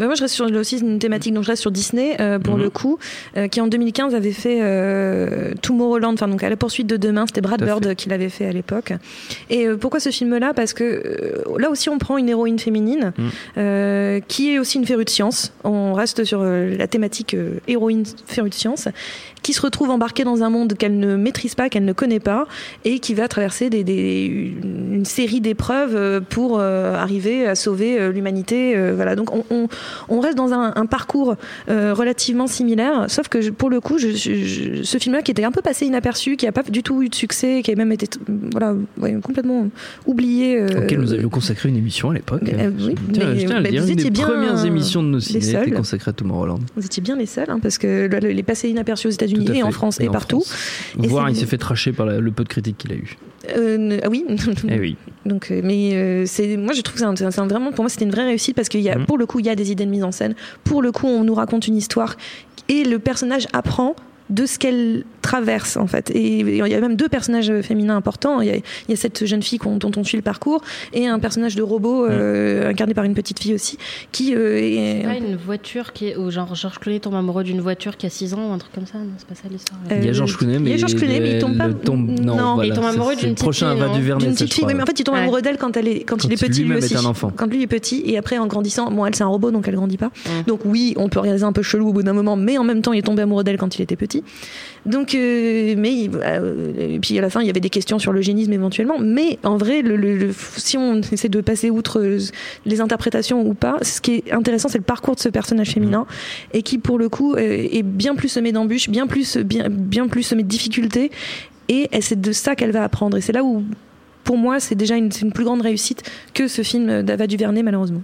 Bah, moi, je reste sur aussi une thématique, donc je reste sur Disney euh, pour Mhm. le coup, euh, qui en 2015 avait fait euh, Tomorrowland, enfin donc à la poursuite de demain, c'était Brad Bird qui l'avait fait à l'époque. Et euh, pourquoi ce film-là? Parce que euh, là aussi, on prend une héroïne féminine euh, qui est aussi une férue de science. On reste sur euh, la thématique euh, héroïne férue de science, qui se retrouve embarquée dans un monde qu'elle ne maîtrise pas, qu'elle ne connaît pas, et qui va traverser des, des- une série d'épreuves pour euh, arriver à sauver l'humanité. euh, voilà, donc on, on- on reste dans un, un parcours euh, relativement similaire, sauf que je- pour le coup, je- je- je- ce film-là qui était un peu passé inaperçu, qui n'a pas du tout eu de succès, qui a même été voilà, ouais, complètement oublié. euh, Auquel nous avions consacré une émission à l'époque. Euh, oui, Tiens, mais, je tiens à le bah, dire, vous une des étiez bien premières émissions de nos ciné était consacrée à Tomorrowland. Vous étiez bien les seuls, hein, parce que le- les passés inaperçus aux États-Unis et en. France et, partout. France. Et c'est- il s'est fait tracher par la- le peu de critiques qu'il a eu. Euh, ah oui. Eh oui. Donc, mais euh, c'est, moi, je trouve que c'est, vraiment, pour moi, c'était une vraie réussite parce qu'il y a, Mhm. pour le coup, il y a des idées de mise en scène. Pour le coup, on nous raconte une histoire et le personnage apprend de ce qu'elle traverse en fait. Et il y a même deux personnages féminins importants. Il y a, il y a cette jeune fille qu'on- dont on suit le parcours et un personnage de robot euh, incarné par une petite fille aussi qui euh, est Pas une voiture qui est. Ou genre Georges Clooney tombe amoureux d'une voiture qui a 6 ans ou un truc comme ça. Non, c'est pas ça l'histoire. Euh, Il y a Georges Clooney, il y mais a Georges Clooney, mais il tombe pas- tombe- Non, Non, voilà, il tombe amoureux d'une le petite prochain fille, va du Vernet. petite fille. Oui, mais en fait, il tombe Ouais. amoureux d'elle quand elle est quand, Quand il est petit lui aussi. un enfant. Quand lui est petit et après en grandissant, bon, elle c'est un robot donc elle grandit pas. Mm. Donc oui, on peut regarder un peu chelou au bout d'un moment, mais en même temps, il est tombé amoureux d'elle quand il était petit. Donc, mais euh, et puis à la fin, il y avait des questions sur l'eugénisme éventuellement. Mais en vrai, le, le- le- si on essaie de passer outre euh, les interprétations ou pas, ce qui est intéressant, c'est le parcours de ce personnage féminin et qui, pour le coup, euh, est bien plus semé d'embûches, bien plus, bien, bien plus semé de difficultés. Et c'est de ça qu'elle va apprendre. Et c'est là où, pour moi, c'est déjà une, une plus grande réussite que ce film d'Ava Duvernay, malheureusement.